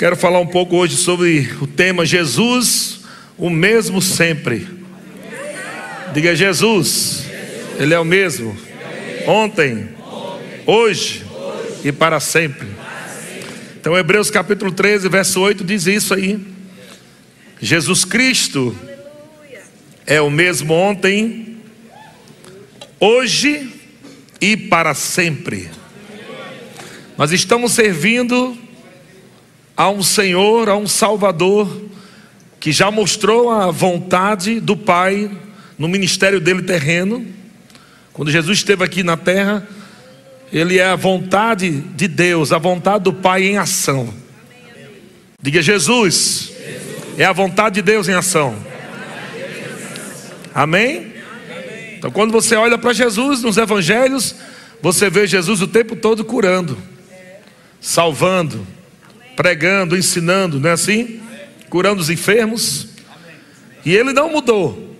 Quero falar um pouco hoje sobre o tema Jesus, o mesmo sempre. Diga Jesus, Ele é o mesmo, ontem, hoje e para sempre. Então, Hebreus capítulo 13, verso 8 diz isso aí. Jesus Cristo é o mesmo ontem, hoje e para sempre. Nós estamos servindo a um Senhor, a um Salvador, que já mostrou a vontade do Pai no ministério dele terreno. Quando Jesus esteve aqui na terra, ele é a vontade de Deus, a vontade do Pai em ação. Diga Jesus, é a vontade de Deus em ação. Amém? Então, quando você olha para Jesus nos evangelhos, você vê Jesus o tempo todo curando salvando, pregando, ensinando, não é assim? Curando os enfermos. E ele não mudou.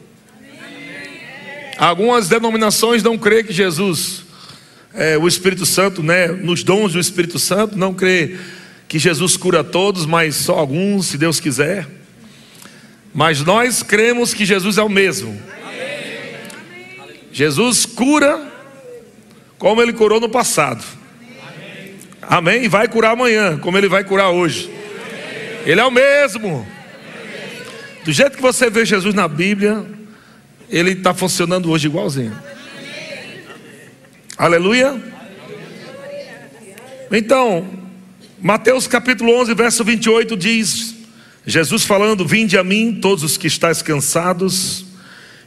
Algumas denominações não creem que Jesus, é, o Espírito Santo, né, nos dons do Espírito Santo, não crê que Jesus cura todos, mas só alguns, se Deus quiser. Mas nós cremos que Jesus é o mesmo. Jesus cura como ele curou no passado. Amém? E vai curar amanhã, como ele vai curar hoje. Ele é o mesmo. Do jeito que você vê Jesus na Bíblia, ele está funcionando hoje igualzinho. Aleluia. Então, Mateus capítulo 11, verso 28 diz: Jesus falando: Vinde a mim, todos os que estáis cansados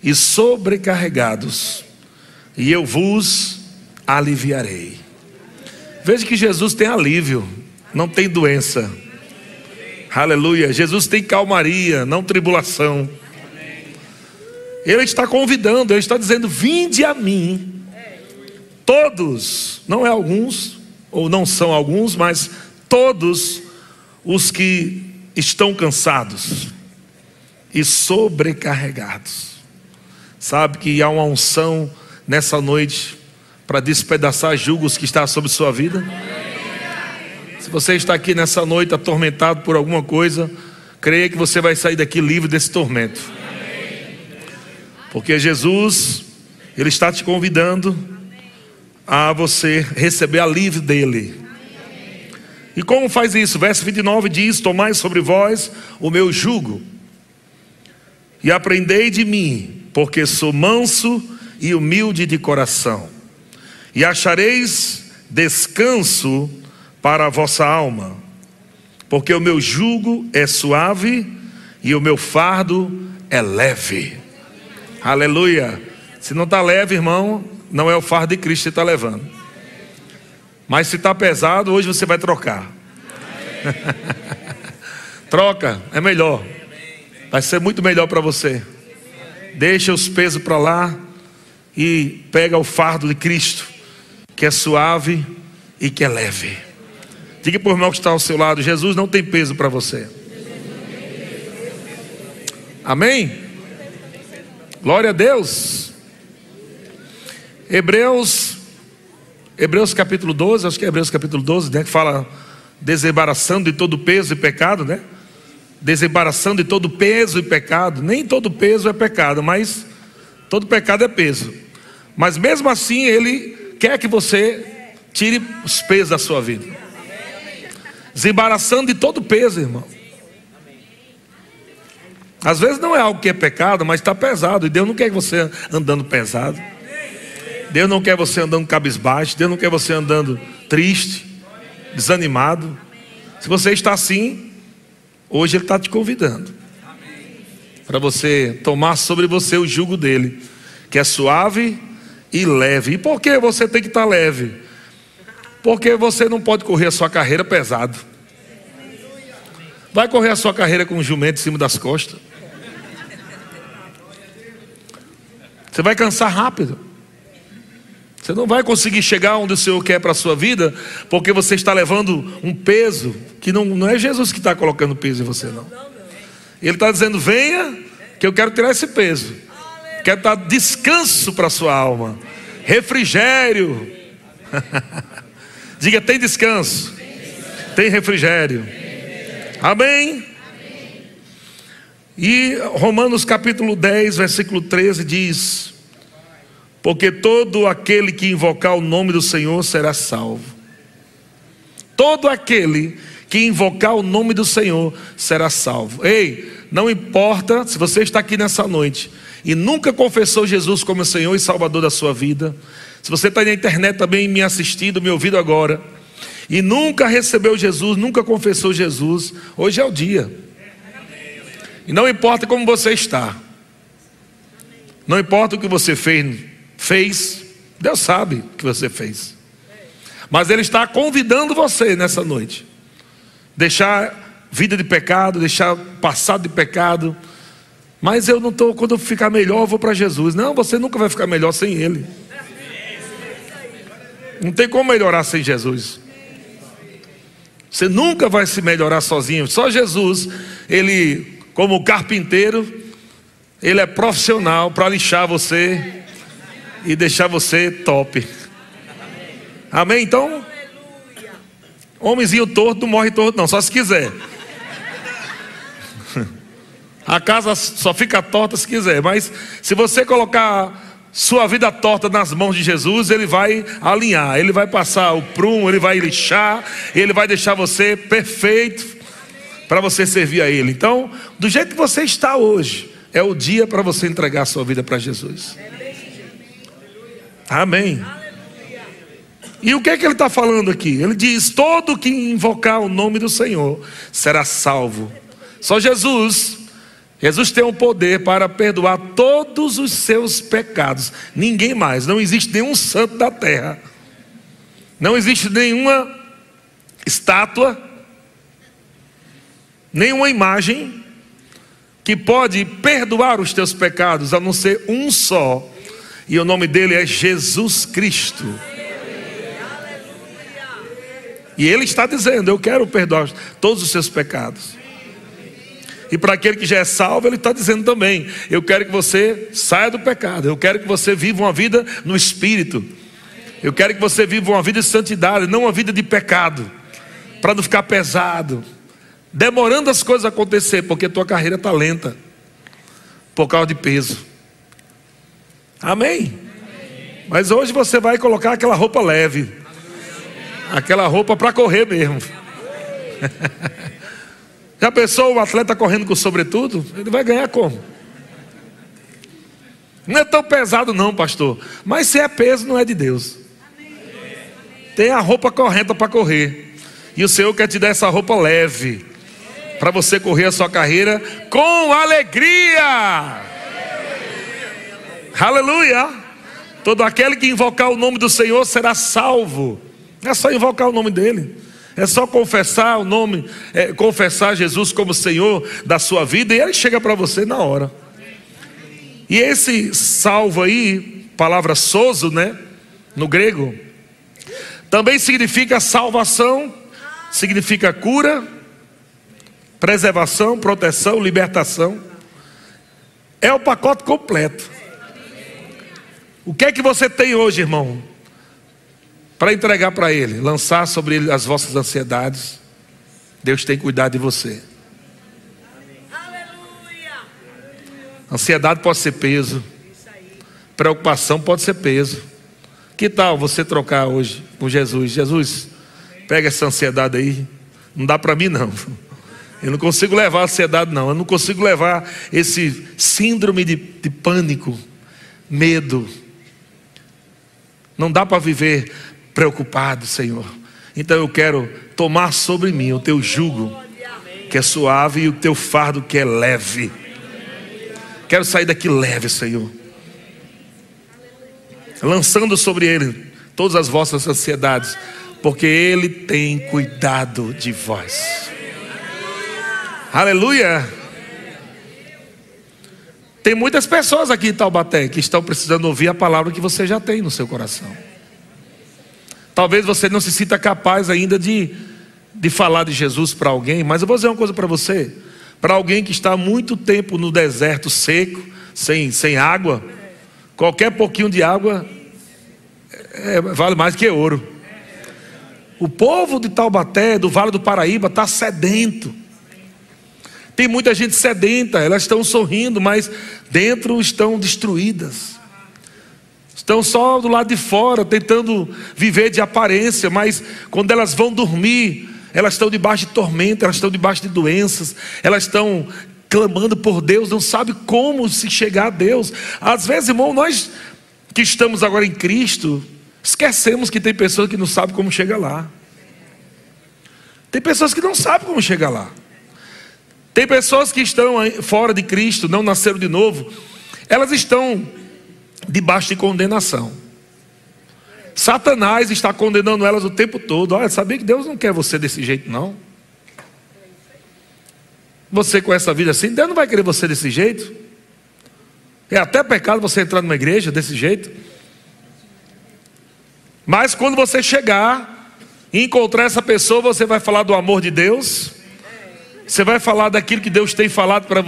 e sobrecarregados, e eu vos aliviarei. Veja que Jesus tem alívio, não tem doença. Aleluia. Jesus tem calmaria, não tribulação. Ele está convidando, ele está dizendo: Vinde a mim. Todos, não é alguns, ou não são alguns, mas todos os que estão cansados e sobrecarregados. Sabe que há uma unção nessa noite para despedaçar julgos que está sobre sua vida? Se você está aqui nessa noite atormentado por alguma coisa, creia que você vai sair daqui livre desse tormento. Porque Jesus, Ele está te convidando a você receber alívio dEle. E como faz isso? Verso 29 diz: Tomai sobre vós o meu jugo, e aprendei de mim, porque sou manso e humilde de coração e achareis descanso para a vossa alma, porque o meu jugo é suave e o meu fardo é leve. Aleluia. Se não está leve, irmão, não é o fardo de Cristo que está levando. Mas se está pesado, hoje você vai trocar. Troca, é melhor. Vai ser muito melhor para você. Deixa os pesos para lá e pega o fardo de Cristo que é suave e que é leve. Diga o irmão que está ao seu lado: Jesus não tem peso para você. Amém? Glória a Deus. Hebreus, Hebreus capítulo 12, acho que é Hebreus capítulo 12, né, que fala desembaraçando de todo peso e pecado, né? Desembaraçando de todo peso e pecado. Nem todo peso é pecado, mas todo pecado é peso. Mas mesmo assim ele quer que você tire os pesos da sua vida. Desembaraçando de todo peso, irmão. Às vezes não é algo que é pecado, mas está pesado. E Deus não quer você andando pesado. Deus não quer você andando cabisbaixo. Deus não quer você andando triste, desanimado. Se você está assim, hoje Ele está te convidando para você tomar sobre você o jugo dele, que é suave e leve. E por que você tem que estar leve? Porque você não pode correr a sua carreira pesado. Vai correr a sua carreira com um jumento em cima das costas. Você vai cansar rápido. Você não vai conseguir chegar onde o Senhor quer para a sua vida, porque você está levando um peso que não, não é Jesus que está colocando peso em você, não. Ele está dizendo: venha, que eu quero tirar esse peso. Quero dar descanso para a sua alma, refrigério. Diga: tem descanso, tem refrigério. Amém? E Romanos capítulo 10, versículo 13 diz: Porque todo aquele que invocar o nome do Senhor será salvo. Todo aquele que invocar o nome do Senhor será salvo. Ei, não importa se você está aqui nessa noite e nunca confessou Jesus como Senhor e Salvador da sua vida, se você está na internet também me assistindo, me ouvindo agora, e nunca recebeu Jesus, nunca confessou Jesus, hoje é o dia. E não importa como você está, não importa o que você fez, fez, Deus sabe o que você fez, mas Ele está convidando você nessa noite, deixar vida de pecado, deixar passado de pecado, mas eu não estou, quando eu ficar melhor, eu vou para Jesus. Não, você nunca vai ficar melhor sem Ele. Não tem como melhorar sem Jesus. Você nunca vai se melhorar sozinho. Só Jesus, ele, como carpinteiro, ele é profissional para lixar você e deixar você top. Amém? Então, homenzinho torto não morre torto, não, só se quiser. A casa só fica torta se quiser, mas se você colocar sua vida torta nas mãos de Jesus, Ele vai alinhar, Ele vai passar o prumo, Ele vai lixar, Ele vai deixar você perfeito para você servir a Ele. Então, do jeito que você está hoje, é o dia para você entregar a sua vida para Jesus. Amém. E o que é que ele está falando aqui? Ele diz: todo que invocar o nome do Senhor será salvo. Só Jesus Jesus tem o poder para perdoar todos os seus pecados. Ninguém mais. Não existe nenhum santo da terra. Não existe nenhuma estátua, nenhuma imagem que pode perdoar os teus pecados, a não ser um só. E o nome dele é Jesus Cristo. E ele está dizendo: Eu quero perdoar todos os seus pecados. E para aquele que já é salvo, ele está dizendo também: Eu quero que você saia do pecado, eu quero que você viva uma vida no espírito, eu quero que você viva uma vida de santidade, não uma vida de pecado, para não ficar pesado, demorando as coisas a acontecer, porque tua carreira está lenta, por causa de peso. Amém? Mas hoje você vai colocar aquela roupa leve, aquela roupa para correr mesmo. Já pensou o atleta correndo com sobretudo? Ele vai ganhar como? Não é tão pesado, não, pastor. Mas se é peso, não é de Deus. Tem a roupa correta para correr. E o Senhor quer te dar essa roupa leve. Para você correr a sua carreira com alegria. Aleluia. Todo aquele que invocar o nome do Senhor será salvo. É só invocar o nome dele. É só confessar o nome, é, confessar Jesus como Senhor da sua vida e Ele chega para você na hora. E esse salvo aí, palavra sozo, né? No grego, também significa salvação, significa cura, preservação, proteção, libertação. É o pacote completo. O que é que você tem hoje, irmão? Para entregar para Ele, lançar sobre Ele as vossas ansiedades. Deus tem cuidado de você. Ansiedade pode ser peso, preocupação pode ser peso. Que tal você trocar hoje com Jesus? Jesus, pega essa ansiedade aí. Não dá para mim, não. Eu não consigo levar a ansiedade, não. Eu não consigo levar esse síndrome de, de pânico, medo. Não dá para viver preocupado, Senhor. Então eu quero tomar sobre mim o teu jugo, que é suave, e o teu fardo, que é leve. Quero sair daqui leve, Senhor. Lançando sobre ele todas as vossas ansiedades, porque ele tem cuidado de vós. Aleluia. Tem muitas pessoas aqui em Taubaté que estão precisando ouvir a palavra que você já tem no seu coração. Talvez você não se sinta capaz ainda de, de falar de Jesus para alguém, mas eu vou dizer uma coisa para você. Para alguém que está muito tempo no deserto seco, sem, sem água, qualquer pouquinho de água é, vale mais que ouro. O povo de Taubaté, do Vale do Paraíba, está sedento. Tem muita gente sedenta, elas estão sorrindo, mas dentro estão destruídas. Estão só do lado de fora, tentando viver de aparência, mas quando elas vão dormir, elas estão debaixo de tormento, elas estão debaixo de doenças, elas estão clamando por Deus, não sabe como se chegar a Deus. Às vezes, irmão, nós que estamos agora em Cristo, esquecemos que tem pessoas que não sabem como chegar lá. Tem pessoas que não sabem como chegar lá. Tem pessoas que estão fora de Cristo, não nasceram de novo, elas estão debaixo de condenação. Satanás está condenando elas o tempo todo. Olha, sabia que Deus não quer você desse jeito, não. Você com essa vida assim, Deus não vai querer você desse jeito. É até pecado você entrar numa igreja desse jeito. Mas quando você chegar e encontrar essa pessoa, você vai falar do amor de Deus. Você vai falar daquilo que Deus tem falado para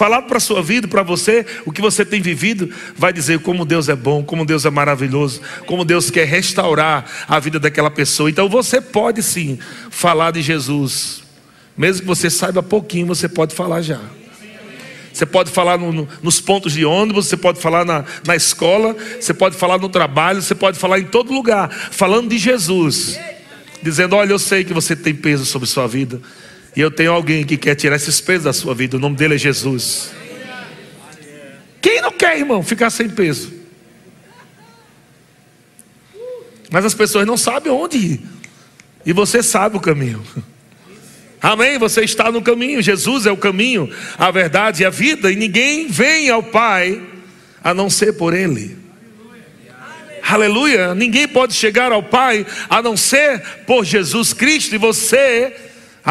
falado para a sua vida, para você, o que você tem vivido, vai dizer como Deus é bom, como Deus é maravilhoso, como Deus quer restaurar a vida daquela pessoa. Então você pode sim falar de Jesus, mesmo que você saiba pouquinho, você pode falar já. Você pode falar no, no, nos pontos de ônibus, você pode falar na, na escola, você pode falar no trabalho, você pode falar em todo lugar, falando de Jesus, dizendo: Olha, eu sei que você tem peso sobre sua vida, e eu tenho alguém que quer tirar esses pesos da sua vida, o nome dele é Jesus. Quem não quer, irmão, ficar sem peso? Mas as pessoas não sabem onde ir, e você sabe o caminho. Amém? Você está no caminho. Jesus é o caminho, a verdade e a vida, e ninguém vem ao Pai a não ser por Ele. Aleluia. Ninguém pode chegar ao Pai a não ser por Jesus Cristo, e você,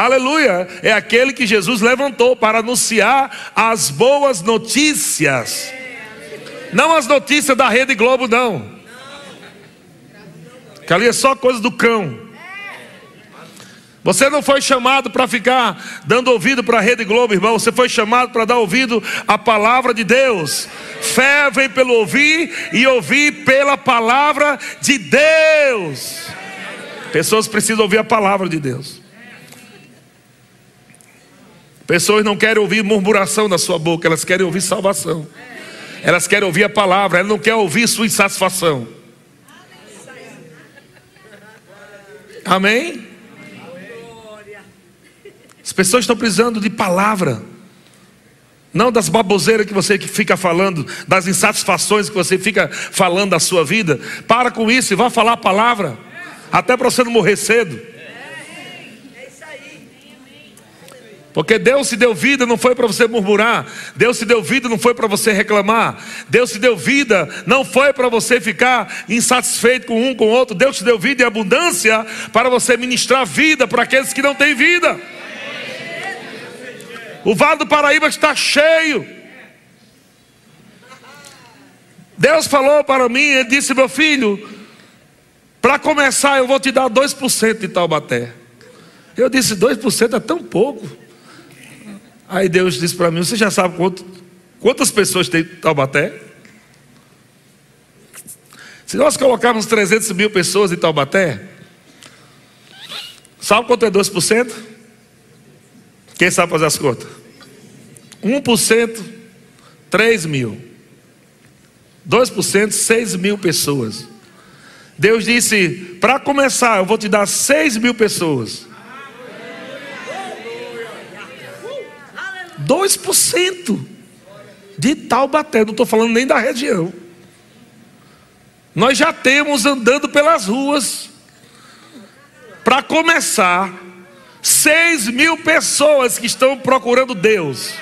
aleluia, é aquele que Jesus levantou para anunciar as boas notícias. Não as notícias da Rede Globo, não. Que ali é só coisa do cão. Você não foi chamado para ficar dando ouvido para a Rede Globo, irmão. Você foi chamado para dar ouvido à palavra de Deus. Fé vem pelo ouvir e ouvir pela palavra de Deus. Pessoas precisam ouvir a palavra de Deus. Pessoas não querem ouvir murmuração da sua boca, elas querem ouvir salvação. Elas querem ouvir a palavra, elas não querem ouvir sua insatisfação. Amém? As pessoas estão precisando de palavra. Não das baboseiras que você fica falando, das insatisfações que você fica falando da sua vida. Para com isso e vá falar a palavra. Até para você não morrer cedo. Porque Deus se deu vida não foi para você murmurar, Deus se deu vida não foi para você reclamar, Deus se deu vida não foi para você ficar insatisfeito com um com o outro, Deus te deu vida e abundância para você ministrar vida para aqueles que não têm vida. O Vale do Paraíba está cheio. Deus falou para mim, Ele disse: Meu filho, para começar, eu vou te dar 2% de Taubaté. Eu disse: 2% é tão pouco. Aí Deus disse para mim: Você já sabe quanto, quantas pessoas tem Taubaté? Se nós colocarmos 300 mil pessoas em Taubaté, sabe quanto é 2%? Quem sabe fazer as contas? 1%, 3 mil. 2%, 6 mil pessoas. Deus disse: para começar, eu vou te dar 6 mil pessoas. 2% de Taubaté, não estou falando nem da região. Nós já temos andando pelas ruas, para começar, 6 mil pessoas que estão procurando Deus.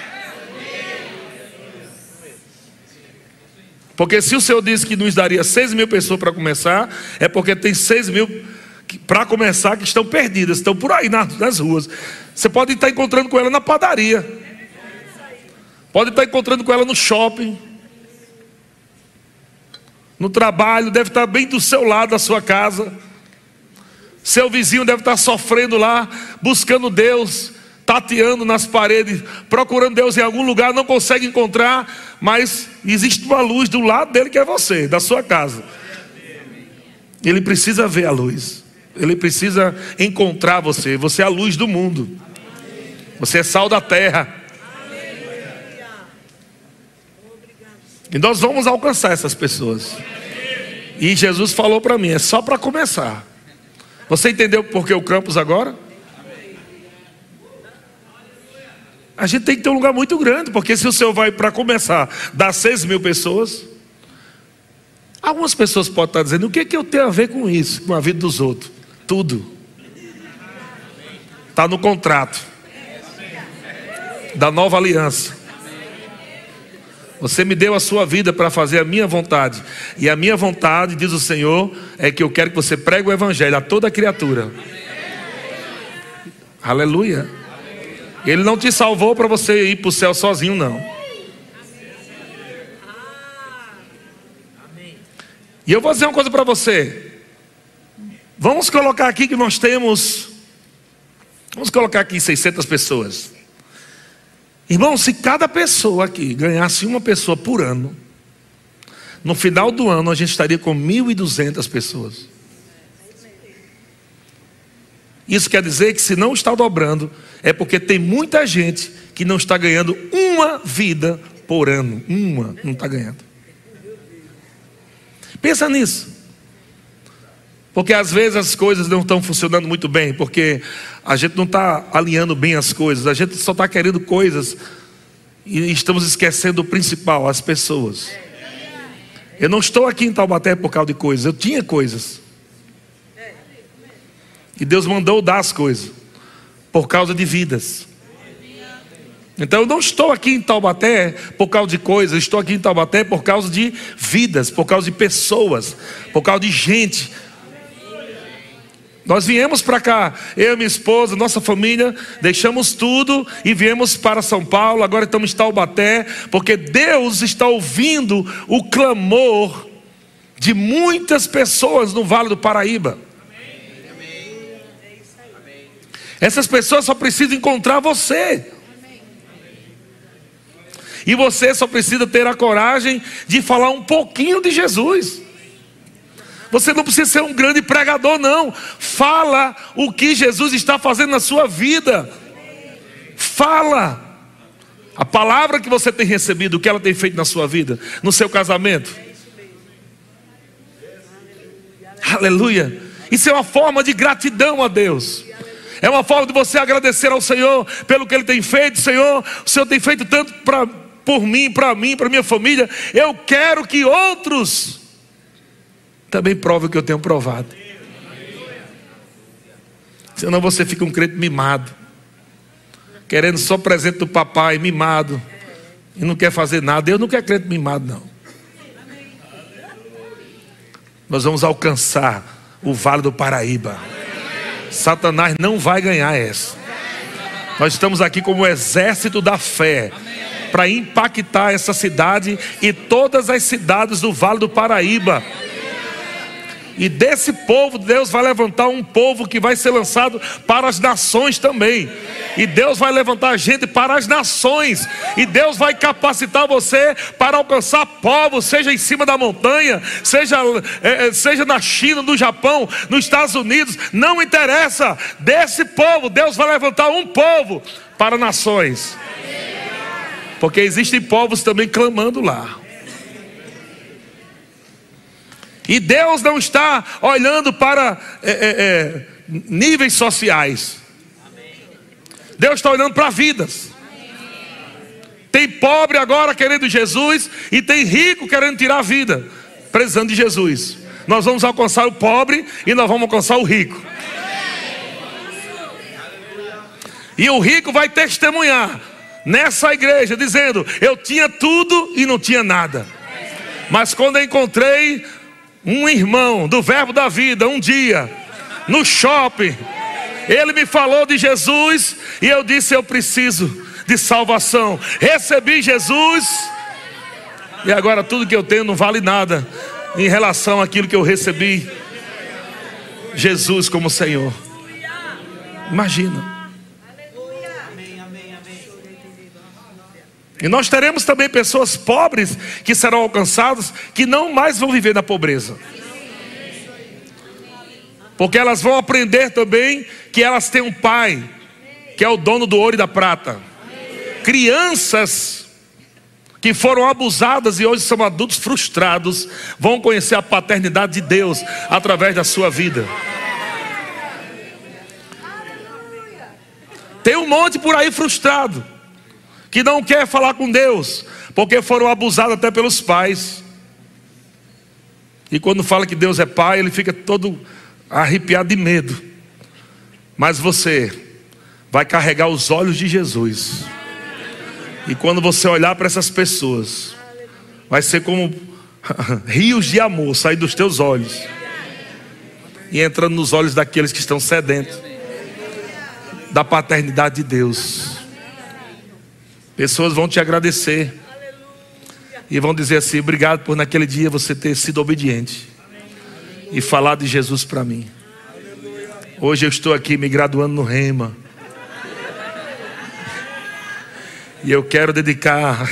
Porque se o Senhor disse que nos daria 6 mil pessoas para começar, é porque tem 6 mil para começar que estão perdidas, estão por aí nas, nas ruas. Você pode estar encontrando com ela na padaria, pode estar encontrando com ela no shopping, no trabalho, deve estar bem do seu lado da sua casa. Seu vizinho deve estar sofrendo lá, buscando Deus, tateando nas paredes, procurando Deus em algum lugar, não consegue encontrar, mas existe uma luz do lado dele que é você, da sua casa. Ele precisa ver a luz, ele precisa encontrar você, você é a luz do mundo. Você é sal da terra. E nós vamos alcançar essas pessoas. E Jesus falou para mim: é só para começar. Você entendeu por que o campus agora? A gente tem que ter um lugar muito grande, porque se o Senhor vai, para começar, dar 6 mil pessoas, algumas pessoas podem estar dizendo: o que, é que eu tenho a ver com isso, com a vida dos outros? Tudo. Está no contrato da nova aliança. Você me deu a sua vida para fazer a minha vontade. E a minha vontade, diz o Senhor, é que eu quero que você pregue o Evangelho a toda criatura. Aleluia. Ele não te salvou para você ir para o céu sozinho, não. E eu vou dizer uma coisa para você. Vamos colocar aqui que nós temos. Vamos colocar aqui 600 pessoas. Irmão, se cada pessoa aqui ganhasse uma pessoa por ano, no final do ano a gente estaria com 1.200 pessoas. Isso quer dizer que se não está dobrando, é porque tem muita gente que não está ganhando uma vida por ano. Uma, não está ganhando. Pensa nisso. Porque às vezes as coisas não estão funcionando muito bem, porque a gente não está alinhando bem as coisas, a gente só está querendo coisas e estamos esquecendo o principal, as pessoas. Eu não estou aqui em Taubaté por causa de coisas, eu tinha coisas. E Deus mandou dar as coisas por causa de vidas. Então eu não estou aqui em Taubaté por causa de coisas, estou aqui em Taubaté por causa de vidas, por causa de pessoas, por causa de gente, nós viemos para cá, eu minha esposa, nossa família, deixamos tudo e viemos para São Paulo. Agora estamos em Taubaté, porque Deus está ouvindo o clamor de muitas pessoas no Vale do Paraíba. Essas pessoas só precisam encontrar você. E você só precisa ter a coragem de falar um pouquinho de Jesus. Você não precisa ser um grande pregador, não. Fala o que Jesus está fazendo na sua vida. Fala. A palavra que você tem recebido, o que ela tem feito na sua vida, no seu casamento. Aleluia. Isso é uma forma de gratidão a Deus. É uma forma de você agradecer ao Senhor pelo que Ele tem feito. Senhor, o Senhor tem feito tanto pra, por mim, para mim, para minha família. Eu quero que outros também prova o que eu tenho provado. Senão você fica um crente mimado, querendo só presente do papai, mimado, e não quer fazer nada. Eu não quero crente mimado, não. Nós vamos alcançar o Vale do Paraíba. Satanás não vai ganhar essa. Nós estamos aqui como exército da fé para impactar essa cidade e todas as cidades do Vale do Paraíba. E desse povo, Deus vai levantar um povo que vai ser lançado para as nações também. E Deus vai levantar gente para as nações. E Deus vai capacitar você para alcançar povos, seja em cima da montanha, seja, é, seja na China, no Japão, nos Estados Unidos. Não interessa. Desse povo, Deus vai levantar um povo para nações. Porque existem povos também clamando lá. E Deus não está olhando para é, é, é, níveis sociais. Deus está olhando para vidas. Tem pobre agora querendo Jesus e tem rico querendo tirar a vida, precisando de Jesus. Nós vamos alcançar o pobre e nós vamos alcançar o rico. E o rico vai testemunhar nessa igreja, dizendo: Eu tinha tudo e não tinha nada. Mas quando eu encontrei um irmão do Verbo da Vida, um dia, no shopping, ele me falou de Jesus e eu disse: Eu preciso de salvação. Recebi Jesus e agora tudo que eu tenho não vale nada em relação àquilo que eu recebi. Jesus como Senhor. Imagina. E nós teremos também pessoas pobres que serão alcançadas, que não mais vão viver na pobreza. Porque elas vão aprender também que elas têm um pai que é o dono do ouro e da prata. Crianças que foram abusadas e hoje são adultos frustrados, vão conhecer a paternidade de Deus através da sua vida. Tem um monte por aí frustrado, que não quer falar com Deus, porque foram abusados até pelos pais. E quando fala que Deus é pai, ele fica todo arrepiado de medo. Mas você vai carregar os olhos de Jesus. E quando você olhar para essas pessoas, vai ser como rios de amor sair dos teus olhos e entrando nos olhos daqueles que estão sedentos da paternidade de Deus. Pessoas vão te agradecer e vão dizer assim: obrigado por naquele dia você ter sido obediente e falar de Jesus para mim. Hoje eu estou aqui me graduando no Rema. E eu quero dedicar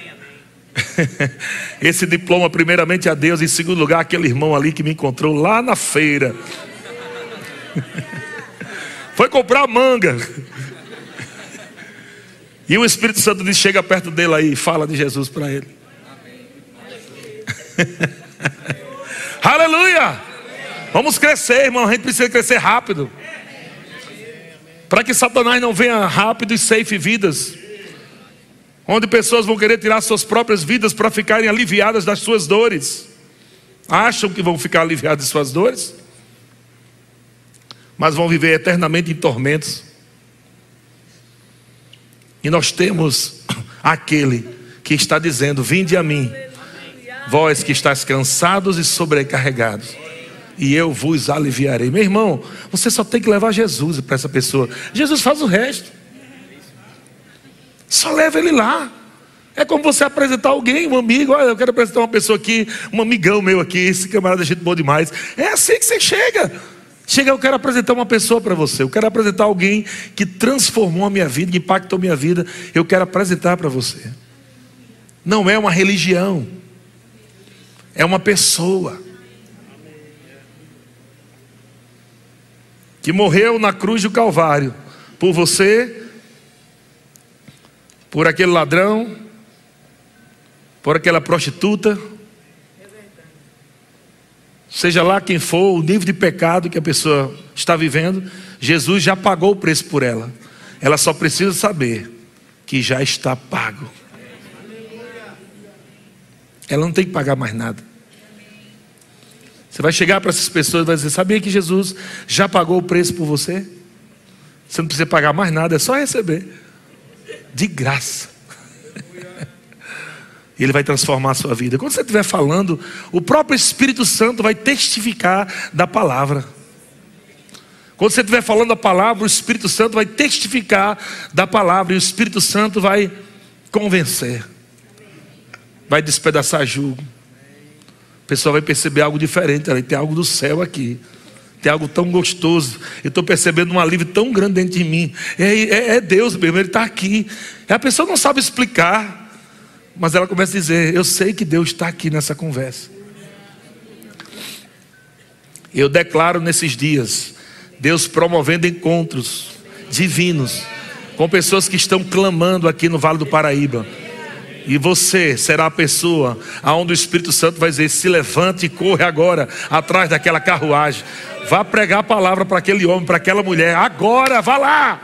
esse diploma, primeiramente a Deus, em segundo lugar, aquele irmão ali que me encontrou lá na feira. Foi comprar manga. E o Espírito Santo diz: chega perto dele aí e fala de Jesus para ele. Aleluia! Vamos crescer, irmão. A gente precisa crescer rápido. Para que Satanás não venha rápido e safe vidas. Onde pessoas vão querer tirar suas próprias vidas para ficarem aliviadas das suas dores. Acham que vão ficar aliviadas de suas dores? Mas vão viver eternamente em tormentos. E nós temos aquele que está dizendo: Vinde a mim, vós que estáis cansados e sobrecarregados e eu vos aliviarei. Meu irmão, você só tem que levar Jesus para essa pessoa. Jesus faz o resto. Só leva ele lá. É como você apresentar alguém, um amigo. Olha, eu quero apresentar uma pessoa aqui, um amigão meu aqui. Esse camarada é gente boa demais. É assim que você chega. Chega, eu quero apresentar uma pessoa para você. Eu quero apresentar alguém que transformou a minha vida, que impactou a minha vida. Eu quero apresentar para você. Não é uma religião, é uma pessoa. que morreu na cruz do Calvário por você, por aquele ladrão, por aquela prostituta, seja lá quem for, o nível de pecado que a pessoa está vivendo, Jesus já pagou o preço por ela. Ela só precisa saber que já está pago. Ela não tem que pagar mais nada. Você vai chegar para essas pessoas e vai dizer: Sabia que Jesus já pagou o preço por você? Você não precisa pagar mais nada, é só receber. De graça. E Ele vai transformar a sua vida. Quando você estiver falando, o próprio Espírito Santo vai testificar da palavra. Quando você estiver falando a palavra, o Espírito Santo vai testificar da palavra e o Espírito Santo vai convencer, vai despedaçar julgo. O pessoal vai perceber algo diferente. Tem algo do céu aqui. Tem algo tão gostoso. Eu estou percebendo um alívio tão grande dentro de mim. É, é, é Deus mesmo, Ele está aqui. E a pessoa não sabe explicar. Mas ela começa a dizer: Eu sei que Deus está aqui nessa conversa. Eu declaro nesses dias, Deus promovendo encontros divinos com pessoas que estão clamando aqui no Vale do Paraíba e você será a pessoa aonde o Espírito Santo vai dizer: se levante e corre agora atrás daquela carruagem. Vá pregar a palavra para aquele homem, para aquela mulher. Agora, vá lá.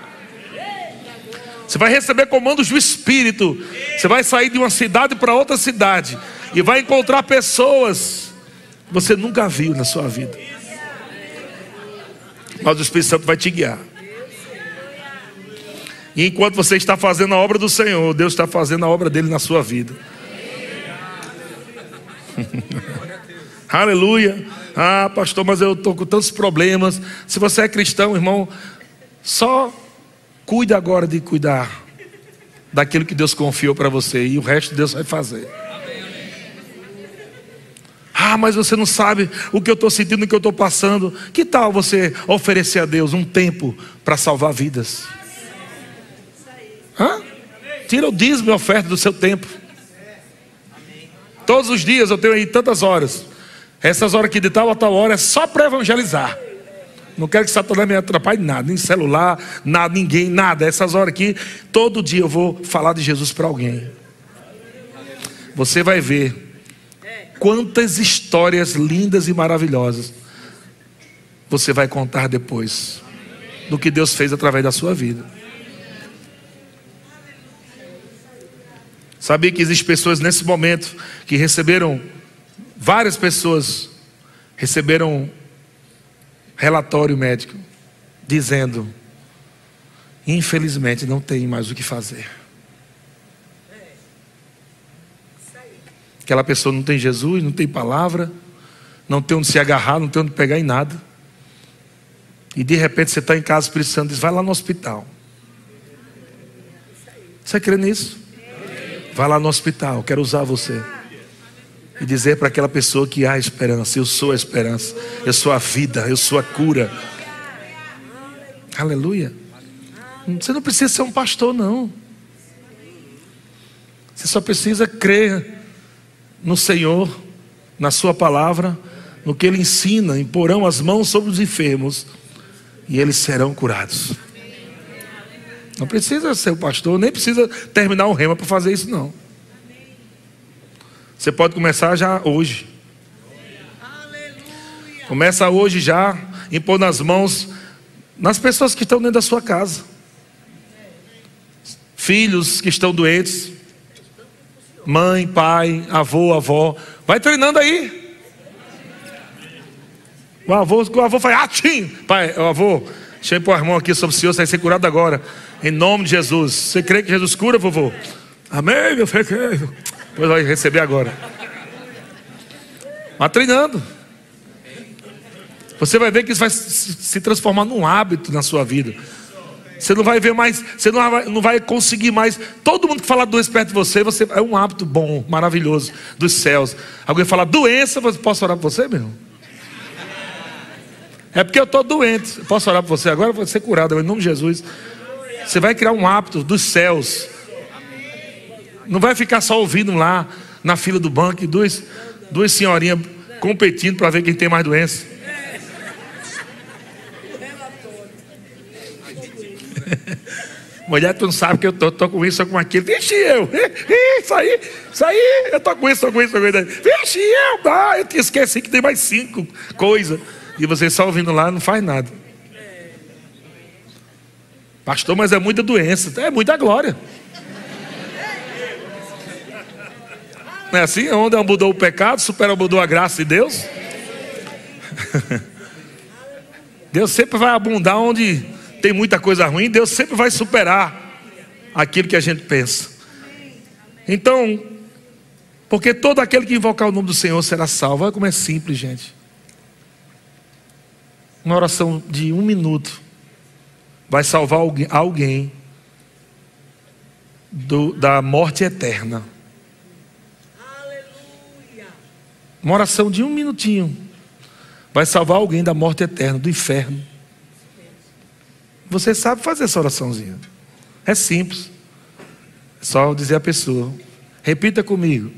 Você vai receber comandos do Espírito. Você vai sair de uma cidade para outra cidade. E vai encontrar pessoas que você nunca viu na sua vida. Mas o Espírito Santo vai te guiar. E enquanto você está fazendo a obra do Senhor, Deus está fazendo a obra dele na sua vida. Aleluia. Ah, pastor, mas eu estou com tantos problemas. Se você é cristão, irmão, só cuide agora de cuidar daquilo que Deus confiou para você e o resto Deus vai fazer. Ah, mas você não sabe o que eu estou sentindo, o que eu estou passando. Que tal você oferecer a Deus um tempo para salvar vidas? Hã? Tira o dízimo e oferta do seu tempo. Todos os dias eu tenho aí tantas horas. Essas horas aqui de tal a tal hora é só para evangelizar. Não quero que Satanás me atrapalhe nada, nem celular, nada, ninguém, nada. Essas horas aqui, todo dia eu vou falar de Jesus para alguém. Você vai ver quantas histórias lindas e maravilhosas você vai contar depois do que Deus fez através da sua vida. Sabia que existem pessoas nesse momento que receberam, várias pessoas receberam relatório médico dizendo: infelizmente não tem mais o que fazer. Aquela pessoa não tem Jesus, não tem palavra, não tem onde se agarrar, não tem onde pegar em nada. E de repente você está em casa, o Espírito Santo diz: vai lá no hospital. Você crê nisso? Vai lá no hospital, quero usar você e dizer para aquela pessoa que há esperança. Eu sou a esperança, eu sou a vida, eu sou a cura. Aleluia. Você não precisa ser um pastor, não. Você só precisa crer no Senhor, na Sua palavra, no que Ele ensina. Imporão as mãos sobre os enfermos e eles serão curados. Não precisa ser o pastor, nem precisa terminar o rema para fazer isso, não. Você pode começar já hoje. Começa hoje já, impor nas mãos nas pessoas que estão dentro da sua casa. Filhos que estão doentes. Mãe, pai, avô, avó. Vai treinando aí. O avô, o avô faz, ah, tchim. Pai, o avô, deixa eu pôr a mão aqui sobre o senhor, você vai ser curado agora. Em nome de Jesus. Você crê que Jesus cura, vovô? Amém, meu filho. Pois vai receber agora. Mas treinando. Você vai ver que isso vai se transformar num hábito na sua vida. Você não vai ver mais, você não vai, não vai conseguir mais. Todo mundo que fala doença perto de você, você é um hábito bom, maravilhoso dos céus. Alguém fala doença, posso orar por você, meu? É porque eu estou doente. Posso orar por você agora? Vou ser curado em nome de Jesus. Você vai criar um hábito dos céus. Não vai ficar só ouvindo lá na fila do banco duas, duas senhorinhas competindo para ver quem tem mais doença. Mulher, tu não sabe que eu tô, tô com isso, tô com aquilo. Vixe, eu! Isso aí, isso aí, eu tô com isso, tô com isso, tô com isso. Vixe, eu! Ah, eu esqueci que tem mais cinco coisas. E você só ouvindo lá não faz nada. Pastor, mas é muita doença, é muita glória. Não é assim? Onde mudou o pecado, supera mudou a graça de Deus. Deus sempre vai abundar onde tem muita coisa ruim, Deus sempre vai superar aquilo que a gente pensa. Então, porque todo aquele que invocar o nome do Senhor será salvo. Olha como é simples, gente. Uma oração de um minuto vai salvar alguém do, da morte eterna. Uma oração de um minutinho vai salvar alguém da morte eterna, do inferno. Você sabe fazer essa oraçãozinha. É simples. É só dizer à pessoa: repita comigo.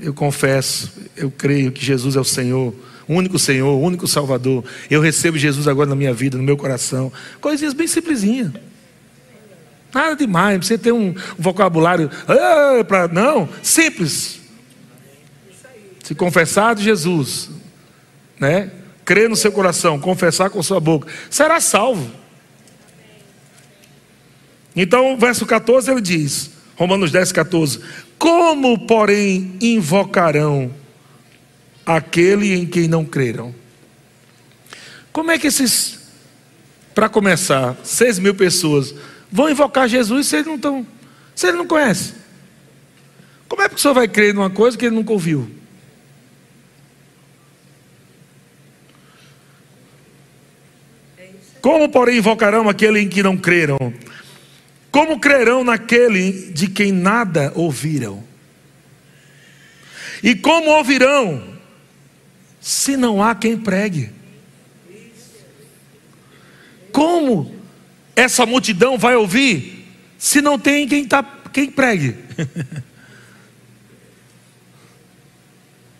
Eu confesso, eu creio que Jesus é o Senhor, o único Senhor, o único Salvador. Eu recebo Jesus agora na minha vida, no meu coração. Coisinhas bem simplesinhas. Nada demais, não precisa ter um vocabulário. Ah, pra, não, simples se confessar de Jesus, né? Crer no seu coração, confessar com sua boca, será salvo. Então, verso 14 ele diz, Romanos 10, 14: Como, porém, invocarão aquele em quem não creram? Como é que esses, para começar, seis mil pessoas vão invocar Jesus se eles não estão, se eles não conhecem? Como é que o senhor vai crer numa coisa que ele nunca ouviu? Como, porém, invocarão aquele em que não creram? Como crerão naquele de quem nada ouviram? E como ouvirão se não há quem pregue? Como essa multidão vai ouvir se não tem quem, tá, quem pregue?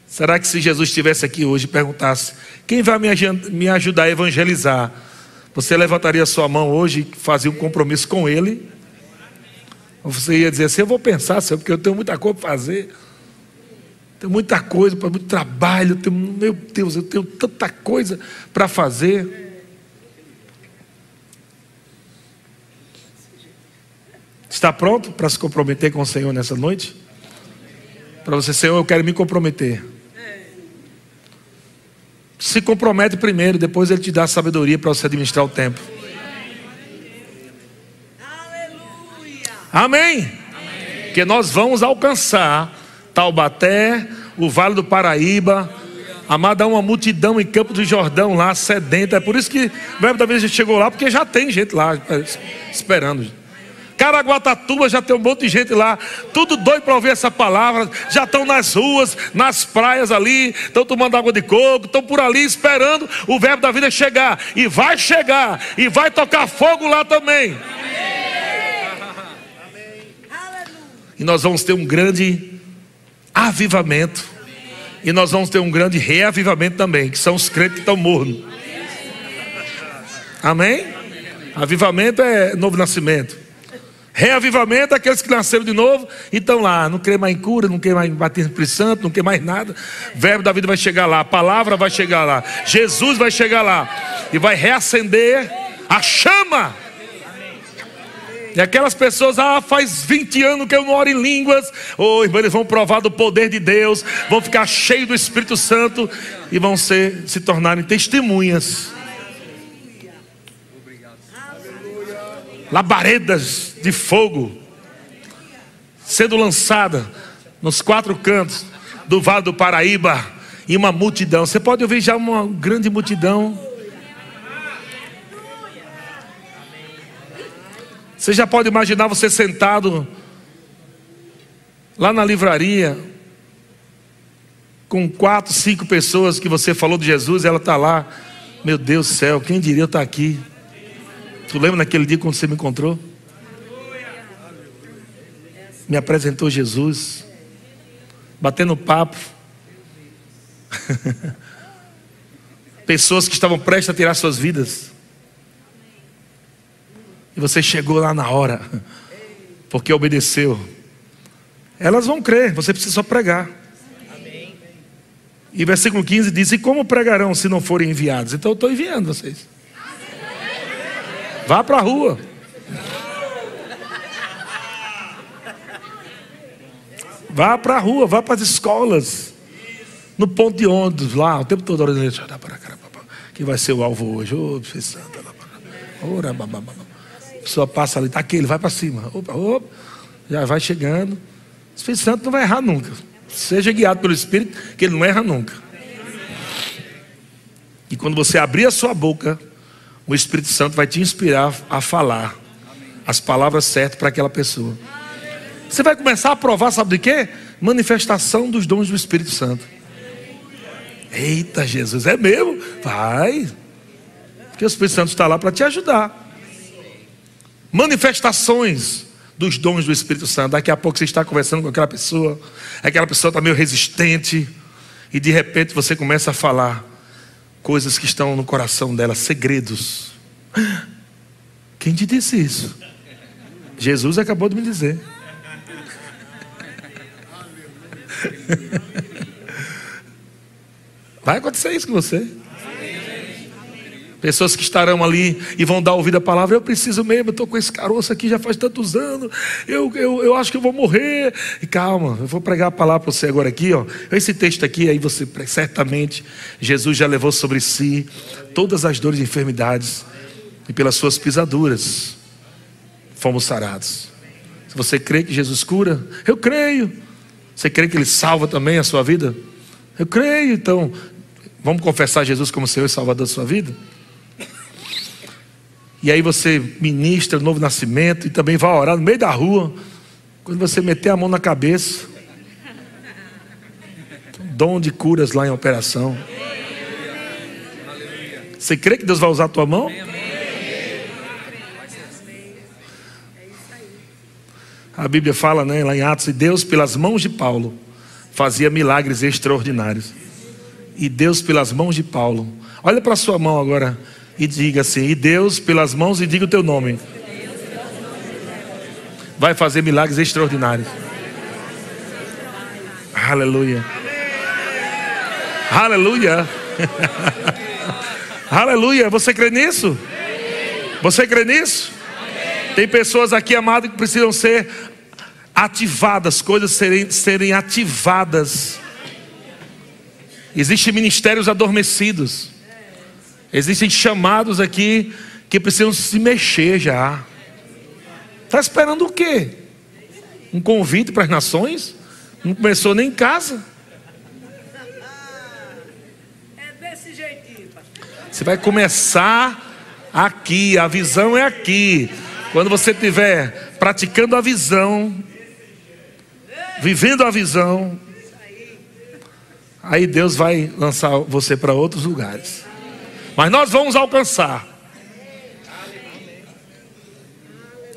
Será que se Jesus estivesse aqui hoje e perguntasse: quem vai me ajudar a evangelizar? Você levantaria sua mão hoje e fazia um compromisso com Ele? Ou você ia dizer assim: eu vou pensar, Senhor, porque eu tenho muita coisa para fazer. Tenho muita coisa, muito trabalho. Tenho, meu Deus, eu tenho tanta coisa para fazer. Está pronto para se comprometer com o Senhor nessa noite? Para você, Senhor, eu quero me comprometer. Se compromete primeiro, depois Ele te dá a sabedoria para você administrar o tempo. Amém? Amém. Que nós vamos alcançar Taubaté, o Vale do Paraíba, amada uma multidão em Campo do Jordão lá, sedenta. É por isso que o verbo da vez chegou lá, porque já tem gente lá esperando. Caraguatatuba já tem um monte de gente lá, tudo doido para ouvir essa palavra. Já estão nas ruas, nas praias ali, estão tomando água de coco, estão por ali esperando o verbo da vida chegar. E vai chegar, e vai tocar fogo lá também. E nós vamos ter um grande avivamento. E nós vamos ter um grande reavivamento também, que são os crentes que estão mornos. Amém? Avivamento é novo nascimento. Reavivamento, aqueles que nasceram de novo e estão lá, não crê mais em cura, não quer mais em batismo por santo, não quer mais nada. Verbo da vida vai chegar lá, a palavra vai chegar lá, Jesus vai chegar lá e vai reacender a chama. E aquelas pessoas, ah, faz 20 anos que eu não oro em línguas. Oh, irmão, eles vão provar do poder de Deus, vão ficar cheios do Espírito Santo e vão ser, se tornarem testemunhas labaredas de fogo sendo lançada nos quatro cantos do Vale do Paraíba e uma multidão. Você pode ouvir já uma grande multidão. Você já pode imaginar você sentado lá na livraria com quatro, cinco pessoas que você falou de Jesus, ela está lá. Meu Deus do céu, quem diria eu estar tá aqui? Tu lembra naquele dia quando você me encontrou? Me apresentou Jesus, batendo papo. Pessoas que estavam prestes a tirar suas vidas. E você chegou lá na hora, porque obedeceu. Elas vão crer, você precisa só pregar. E versículo 15 diz: E como pregarão se não forem enviados? Então eu estou enviando vocês. Vá para a rua. Vá para a rua, vá para as escolas. No ponto de ônibus, lá, o tempo todo orando. Quem vai ser o alvo hoje? Ô, oh, Santa. A pessoa passa ali, está aquele, vai para cima. Opa, opa, já vai chegando. O Espírito Santo não vai errar nunca. Seja guiado pelo Espírito, que ele não erra nunca. E quando você abrir a sua boca, o Espírito Santo vai te inspirar a falar as palavras certas para aquela pessoa. Você vai começar a provar, sabe de quê? Manifestação dos dons do Espírito Santo. Eita, Jesus, é mesmo? Vai. Porque o Espírito Santo está lá para te ajudar. Manifestações dos dons do Espírito Santo. Daqui a pouco você está conversando com aquela pessoa, aquela pessoa está meio resistente, e de repente você começa a falar coisas que estão no coração dela, segredos. Quem te disse isso? Jesus acabou de me dizer. Vai acontecer isso com você. Pessoas que estarão ali e vão dar ouvido à palavra. Eu preciso mesmo, eu estou com esse caroço aqui já faz tantos anos. Eu, eu, eu acho que eu vou morrer. E calma, eu vou pregar a palavra para você agora aqui. Ó. Esse texto aqui, aí você certamente, Jesus já levou sobre si todas as dores e enfermidades. E pelas suas pisaduras fomos sarados. Se você crê que Jesus cura, eu creio. Você crê que Ele salva também a sua vida? Eu creio, então. Vamos confessar Jesus como Senhor e Salvador da sua vida? E aí você ministra o novo nascimento e também vai orar no meio da rua. Quando você meter a mão na cabeça, dom de curas lá em operação. Você crê que Deus vai usar a tua mão? A Bíblia fala, né, lá em Atos, e Deus, pelas mãos de Paulo, fazia milagres extraordinários. E Deus, pelas mãos de Paulo, olha para sua mão agora e diga assim: E Deus, pelas mãos, e diga o teu nome, vai fazer milagres extraordinários. Aleluia. Aleluia. Aleluia. Você crê nisso? Você crê nisso? Tem pessoas aqui, amado, que precisam ser ativadas, coisas serem, serem ativadas. Existem ministérios adormecidos. Existem chamados aqui que precisam se mexer já. Está esperando o quê? Um convite para as nações? Não começou nem em casa. É desse jeitinho. Você vai começar aqui, a visão é aqui. Quando você estiver praticando a visão, vivendo a visão, aí Deus vai lançar você para outros lugares. Mas nós vamos alcançar.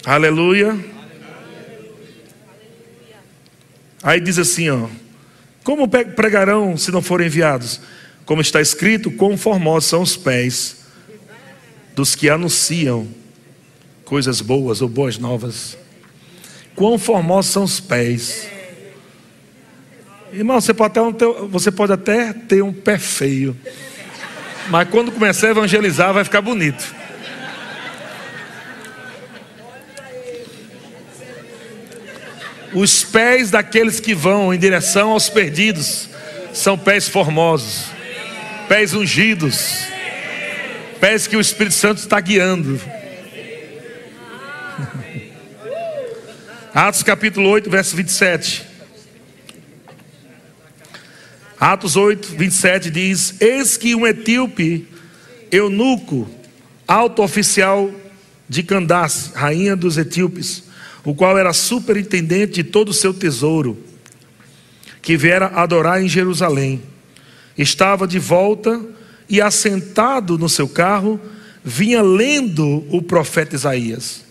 Aleluia. Aí diz assim, ó: Como pregarão se não forem enviados? Como está escrito, quão formosos são os pés dos que anunciam coisas boas ou boas novas. Quão formosos são os pés. Irmão, você pode, até, você pode até ter um pé feio. Mas quando começar a evangelizar, vai ficar bonito. Os pés daqueles que vão em direção aos perdidos são pés formosos, pés ungidos, pés que o Espírito Santo está guiando. Atos capítulo 8, verso 27. Atos 8, 27 diz: Eis que um etíope, eunuco, alto oficial de Candace, rainha dos etíopes, o qual era superintendente de todo o seu tesouro, que viera adorar em Jerusalém, estava de volta e assentado no seu carro, vinha lendo o profeta Isaías.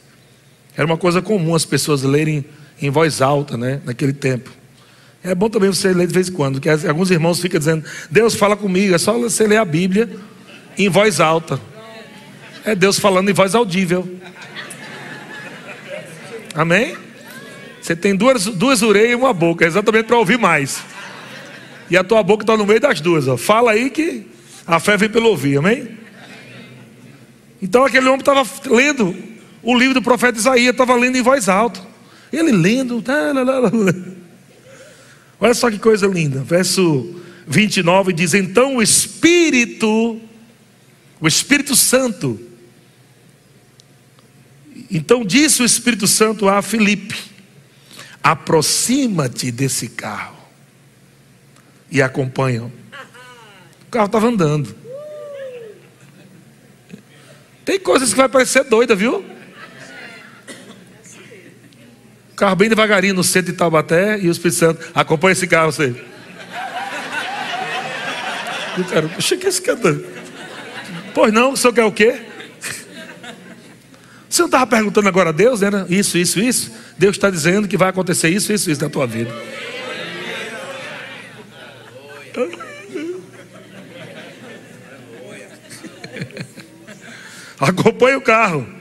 Era uma coisa comum as pessoas lerem em voz alta, né, naquele tempo. É bom também você ler de vez em quando, porque alguns irmãos ficam dizendo: Deus fala comigo, é só você ler a Bíblia em voz alta. É Deus falando em voz audível. Amém? Você tem duas, duas orelhas e uma boca, exatamente para ouvir mais. E a tua boca está no meio das duas. Ó. Fala aí que a fé vem pelo ouvir, amém? Então aquele homem estava lendo o livro do profeta Isaías, estava lendo em voz alta. Ele lendo. Tá, lá, lá, lá. Olha só que coisa linda. Verso 29 diz: Então o Espírito, o Espírito Santo, então disse o Espírito Santo a Filipe: aproxima-te desse carro e acompanha. O carro estava andando. Tem coisas que vai parecer doida, viu? Carro bem devagarinho no centro de Taubaté e o Espírito Santo acompanha esse carro você. O cara, poxa, que esse cara. Pois não, o senhor quer o quê? Você não estava perguntando agora a Deus, né? Isso, isso, isso. Deus está dizendo que vai acontecer isso, isso, isso na tua vida. Acompanhe o carro.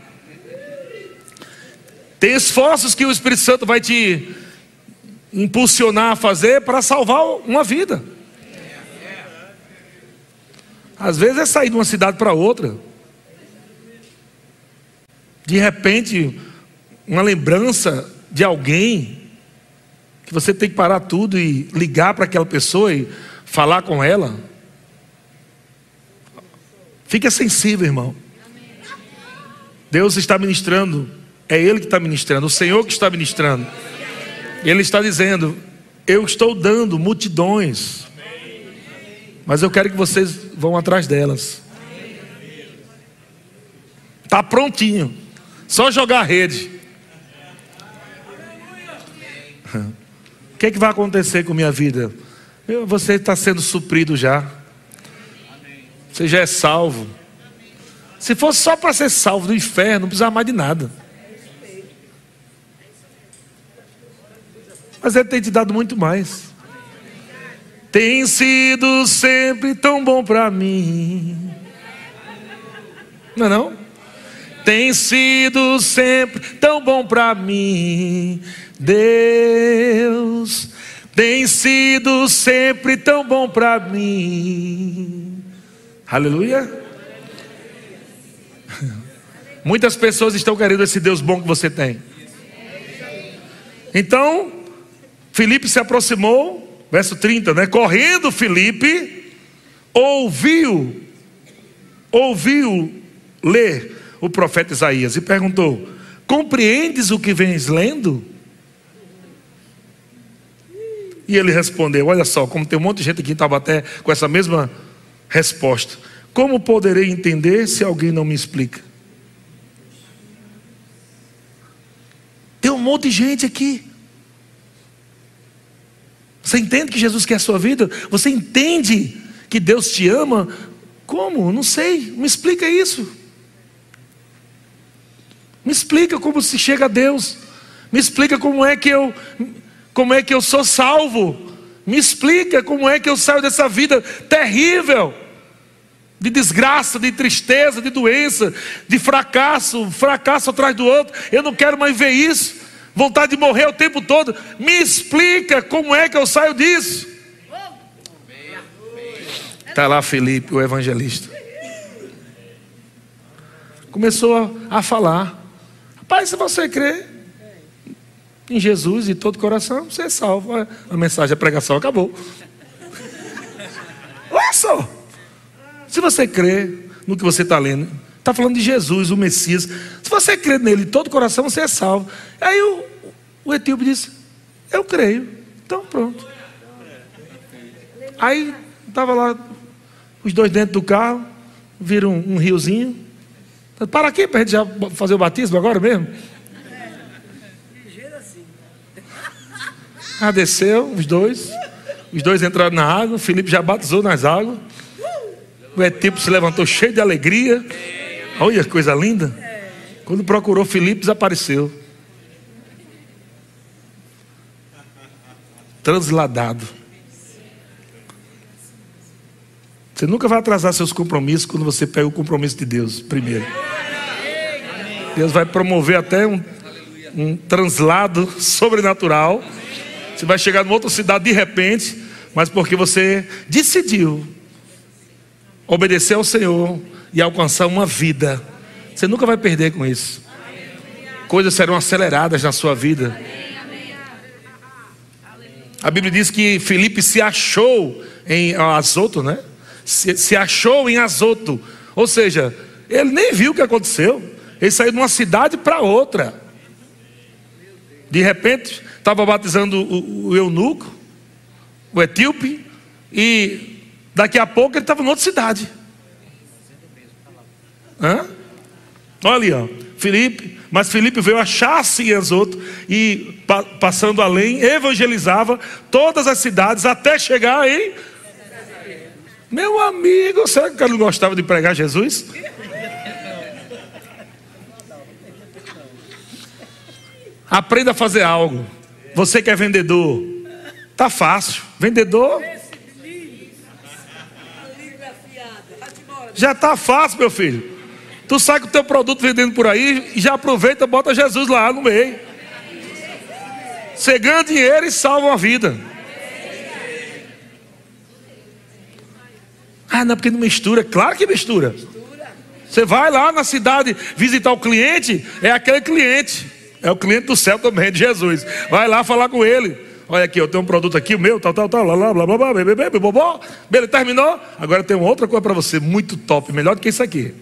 Tem esforços que o Espírito Santo vai te impulsionar a fazer para salvar uma vida. Às vezes é sair de uma cidade para outra. De repente, uma lembrança de alguém que você tem que parar tudo e ligar para aquela pessoa e falar com ela. Fica sensível, irmão. Deus está ministrando é Ele que está ministrando, o Senhor que está ministrando. Ele está dizendo: Eu estou dando multidões, mas eu quero que vocês vão atrás delas. Está prontinho, só jogar a rede. O que, é que vai acontecer com minha vida? Você está sendo suprido já. Você já é salvo. Se fosse só para ser salvo do inferno, não precisava mais de nada. Mas Ele tem te dado muito mais. tem sido sempre tão bom para mim. Não é não? Tem sido sempre tão bom para mim. Deus tem sido sempre tão bom para mim. Aleluia. Muitas pessoas estão querendo esse Deus bom que você tem. Então, Felipe se aproximou, verso 30, né? Correndo Felipe, ouviu, ouviu ler o profeta Isaías e perguntou: Compreendes o que vens lendo? E ele respondeu: Olha só, como tem um monte de gente aqui em Taubaté com essa mesma resposta. Como poderei entender se alguém não me explica? Tem um monte de gente aqui. Você entende que Jesus quer a sua vida? Você entende que Deus te ama? Como? Não sei. Me explica isso. Me explica como se chega a Deus. Me explica como é que eu como é que eu sou salvo? Me explica como é que eu saio dessa vida terrível, de desgraça, de tristeza, de doença, de fracasso, fracasso atrás do outro. Eu não quero mais ver isso. Vontade de morrer o tempo todo. Me explica como é que eu saio disso. Está lá Felipe, o evangelista. Começou a falar. Rapaz, se você crê, em Jesus de todo coração, você é salvo. A mensagem, a pregação acabou. Olha só. Se você crê no que você está lendo, está falando de Jesus, o Messias. Se você crê nele de todo coração, você é salvo. Aí o, o etíope disse: Eu creio. Então pronto. Aí estava lá os dois dentro do carro, viram um, um riozinho. Para aqui, para a gente já fazer o batismo agora mesmo? Ah, desceu, os dois. Os dois entraram na água. O Felipe já batizou nas águas. O Etíope se levantou cheio de alegria. Olha que coisa linda. Quando procurou Felipe, desapareceu. Transladado. Você nunca vai atrasar seus compromissos quando você pega o compromisso de Deus primeiro. Deus vai promover até um, um translado sobrenatural você vai chegar numa outra cidade de repente, mas porque você decidiu obedecer ao Senhor e alcançar uma vida. Você nunca vai perder com isso. Coisas serão aceleradas na sua vida. A Bíblia diz que Felipe se achou em Azoto, né? Se, se achou em Azoto. Ou seja, ele nem viu o que aconteceu. Ele saiu de uma cidade para outra. De repente, estava batizando o, o eunuco, o etíope, e daqui a pouco ele estava em outra cidade. Hã? Olha ali, ó. Felipe, mas Felipe veio achar-se em Azoto e pa, passando além, evangelizava todas as cidades até chegar em. Meu amigo, será que ele não gostava de pregar Jesus? Aprenda a fazer algo. Você que é vendedor, tá fácil. Vendedor já tá fácil, meu filho. Tu sai com o teu produto vendendo por aí e já aproveita, bota Jesus lá no meio. Você ganha dinheiro e salva uma vida. Ah, não, porque não mistura. Claro que mistura. Você vai lá na cidade visitar o cliente, é aquele cliente. É o cliente do céu também, de Jesus. Vai lá falar com ele. Olha aqui, eu tenho um produto aqui, o meu, tal, tal, tal, lá, lá, blá, blá, blá, blá, blá, blá, blá, blá. Beleza, terminou? Agora tem uma outra coisa para você, muito top, melhor do que isso aqui.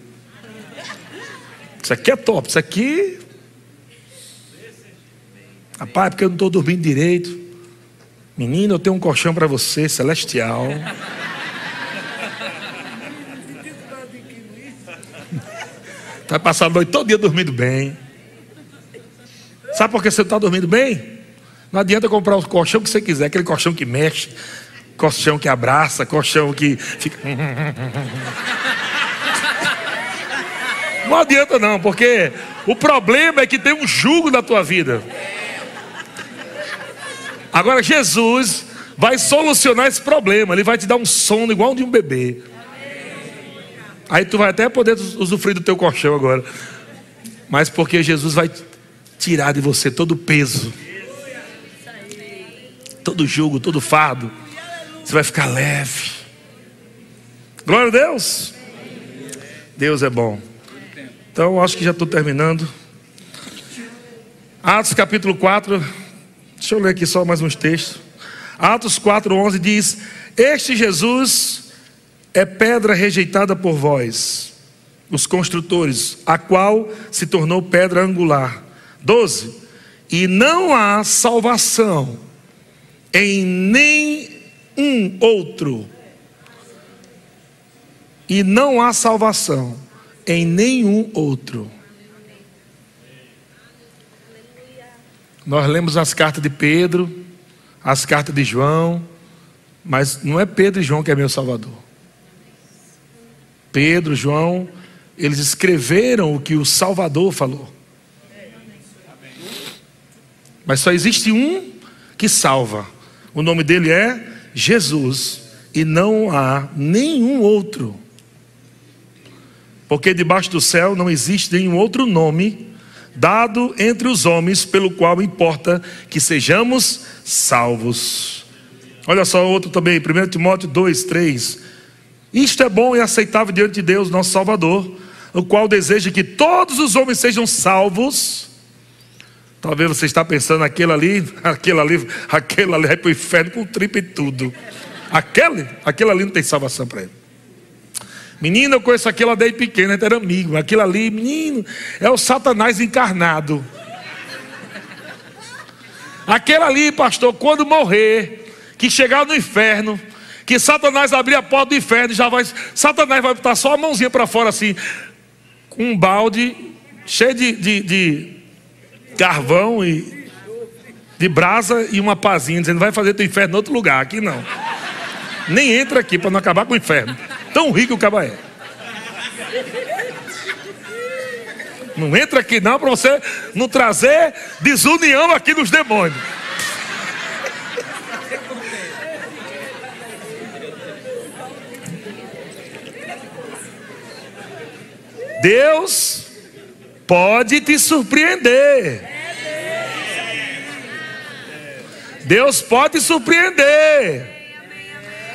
Isso aqui é top, isso aqui. Rapaz, porque eu não estou dormindo direito. Menino, eu tenho um colchão para você, celestial. Vai passar a noite todo dia dormindo bem. Sabe por que você está dormindo bem? Não adianta comprar o colchão que você quiser, aquele colchão que mexe, colchão que abraça, colchão que fica. Não adianta não, porque o problema é que tem um jugo na tua vida. Agora Jesus vai solucionar esse problema. Ele vai te dar um sono igual de um bebê. Aí tu vai até poder usufruir do teu colchão agora. Mas porque Jesus vai tirar de você todo o peso, todo jugo, todo fardo. Você vai ficar leve. Glória a Deus. Deus é bom. Então, acho que já estou terminando. Atos capítulo 4. Deixa eu ler aqui só mais uns textos. Atos 4, 11 diz: Este Jesus é pedra rejeitada por vós, os construtores, a qual se tornou pedra angular. 12. E não há salvação em nenhum outro. E não há salvação em nenhum outro. Nós lemos as cartas de Pedro, as cartas de João, mas não é Pedro e João que é meu Salvador. Pedro, João, eles escreveram o que o Salvador falou. Mas só existe um que salva. O nome dele é Jesus. E não há nenhum outro. Porque debaixo do céu não existe nenhum outro nome dado entre os homens pelo qual importa que sejamos salvos. Olha só outro também, 1 Timóteo 2, 3. Isto é bom e aceitável diante de Deus, nosso Salvador, o qual deseja que todos os homens sejam salvos. Talvez você está pensando aquele ali, aquele ali, aquele ali vai para o inferno com tripa e tudo. Aquele, aquele ali não tem salvação para ele. Menino, eu conheço aquele desde pequeno, a gente era amigo. Aquilo ali, menino, é o Satanás encarnado. Aquele ali, pastor, quando morrer, que chegar no inferno, que Satanás abrir a porta do inferno, já vai. Satanás vai botar só a mãozinha para fora assim, com um balde cheio de, de, de carvão e de brasa e uma pazinha, dizendo: vai fazer teu inferno em outro lugar, aqui não. Nem entra aqui para não acabar com o inferno. Tão rico o caba é. Não entra aqui não para você não trazer desunião aqui nos demônios. Deus pode te surpreender. Deus pode te surpreender.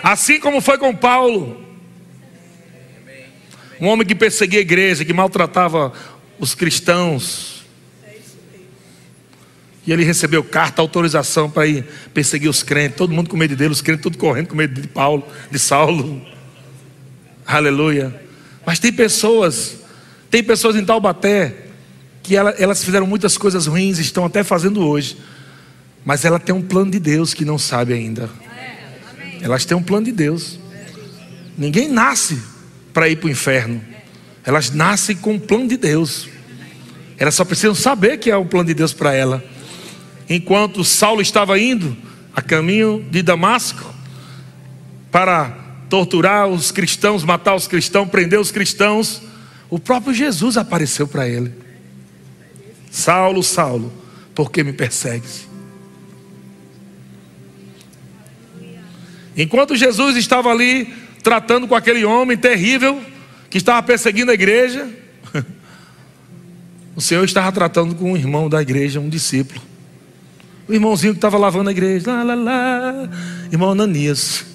Assim como foi com Paulo. Um homem que perseguia a igreja, que maltratava os cristãos. E ele recebeu carta, autorização para ir perseguir os crentes. Todo mundo com medo dele, os crentes tudo correndo com medo de Paulo, de Saulo. Aleluia. Mas tem pessoas, tem pessoas em Taubaté que ela, elas fizeram muitas coisas ruins, estão até fazendo hoje. Mas ela tem um plano de Deus que não sabe ainda. Elas têm um plano de Deus. Ninguém nasce para ir para o inferno. Elas nascem com o plano de Deus. Elas só precisam saber que é o plano de Deus para ela. Enquanto Saulo estava indo a caminho de Damasco para torturar os cristãos, matar os cristãos, prender os cristãos, o próprio Jesus apareceu para ele. Saulo, Saulo, por que me persegues? Enquanto Jesus estava ali tratando com aquele homem terrível que estava perseguindo a igreja, o Senhor estava tratando com um irmão da igreja, um discípulo. O irmãozinho que estava lavando a igreja, lá, lá, lá, irmão Ananias.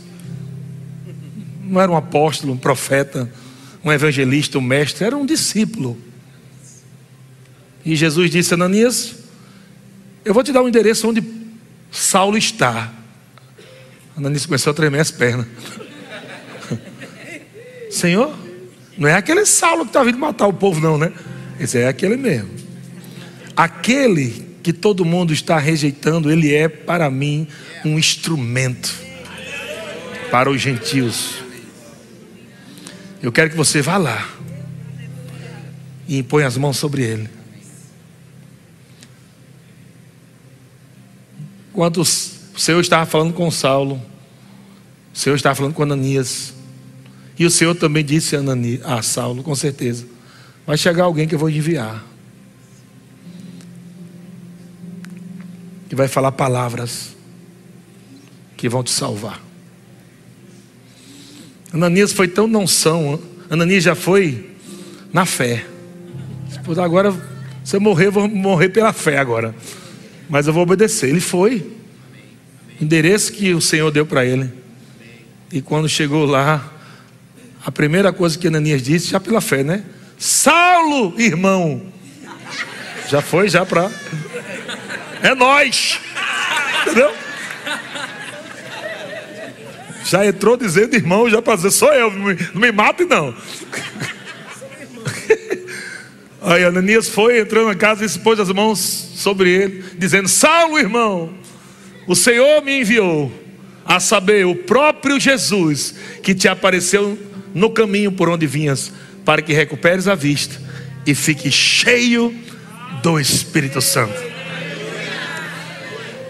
Não era um apóstolo, um profeta, um evangelista, um mestre, era um discípulo. E Jesus disse: Ananias, eu vou te dar um endereço onde Saulo está. Ananias começou a tremer as pernas. Senhor, não é aquele Saulo que está vindo matar o povo, não, né? Esse é aquele mesmo. Aquele que todo mundo está rejeitando, ele é para mim um instrumento para os gentios. Eu quero que você vá lá e impõe as mãos sobre ele. Quando o Senhor estava falando com Saulo, o Senhor estava falando com Ananias. E o Senhor também disse a, Anani, a Saulo, com certeza: vai chegar alguém que eu vou enviar. Que vai falar palavras. que vão te salvar. Ananias foi tão não são, Ananias já foi na fé. Agora, se eu morrer, vou morrer pela fé agora. Mas eu vou obedecer. Ele foi. Endereço que o Senhor deu para ele. E quando chegou lá, a primeira coisa que Ananias disse, já pela fé, né? Saulo, irmão. Já foi, já para. É nós. Entendeu? Já entrou dizendo, irmão, já para dizer, sou eu, não me, não me mate não. Aí Ananias foi, entrou na casa e se pôs as mãos sobre ele, dizendo: Saulo, irmão, o Senhor me enviou, a saber, o próprio Jesus, que te apareceu no caminho por onde vinhas, para que recuperes a vista e fique cheio do Espírito Santo.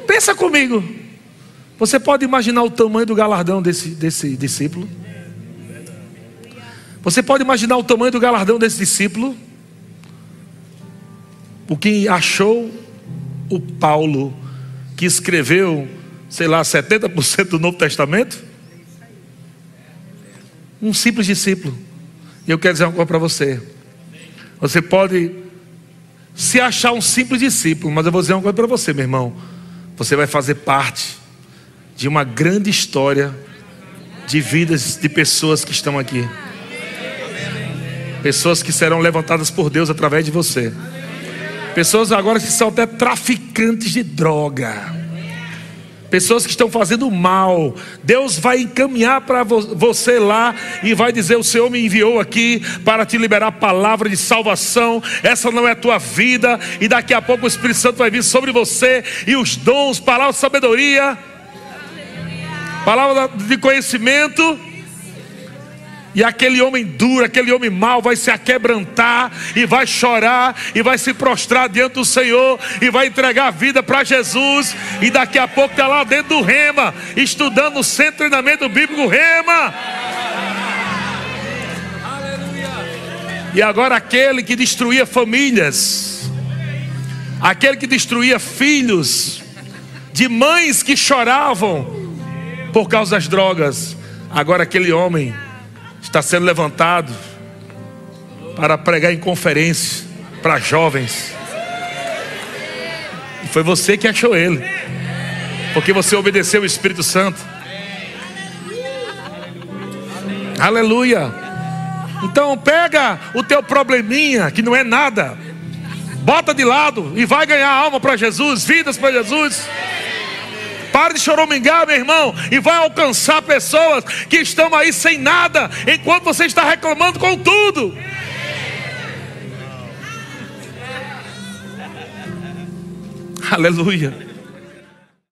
Pensa comigo, você pode imaginar o tamanho do galardão desse, desse discípulo? Você pode imaginar o tamanho do galardão desse discípulo? O que achou o Paulo, que escreveu, sei lá, 70% do Novo Testamento? Um simples discípulo. E eu quero dizer uma coisa para você. Você pode se achar um simples discípulo, mas eu vou dizer uma coisa para você, meu irmão. Você vai fazer parte de uma grande história de vidas de pessoas que estão aqui. Pessoas que serão levantadas por Deus através de você. Pessoas agora que são até traficantes de droga. Pessoas que estão fazendo mal. Deus vai encaminhar para você lá e vai dizer: O Senhor me enviou aqui para te liberar a palavra de salvação. Essa não é a tua vida. E daqui a pouco o Espírito Santo vai vir sobre você e os dons, palavra de sabedoria, palavra de conhecimento e aquele homem duro, aquele homem mau vai se aquebrantar e vai chorar e vai se prostrar diante do Senhor e vai entregar a vida para Jesus. E daqui a pouco está lá dentro do Rema, estudando o centro de treinamento bíblico Rema. E agora aquele que destruía famílias, aquele que destruía filhos, de mães que choravam por causa das drogas, agora aquele homem está sendo levantado para pregar em conferência para jovens. E foi você que achou ele, porque você obedeceu o Espírito Santo. Aleluia. Então pega o teu probleminha, que não é nada, bota de lado e vai ganhar alma para Jesus, vidas para Jesus. Pare de choramingar, meu irmão, e vai alcançar pessoas que estão aí sem nada, enquanto você está reclamando com tudo. Aleluia.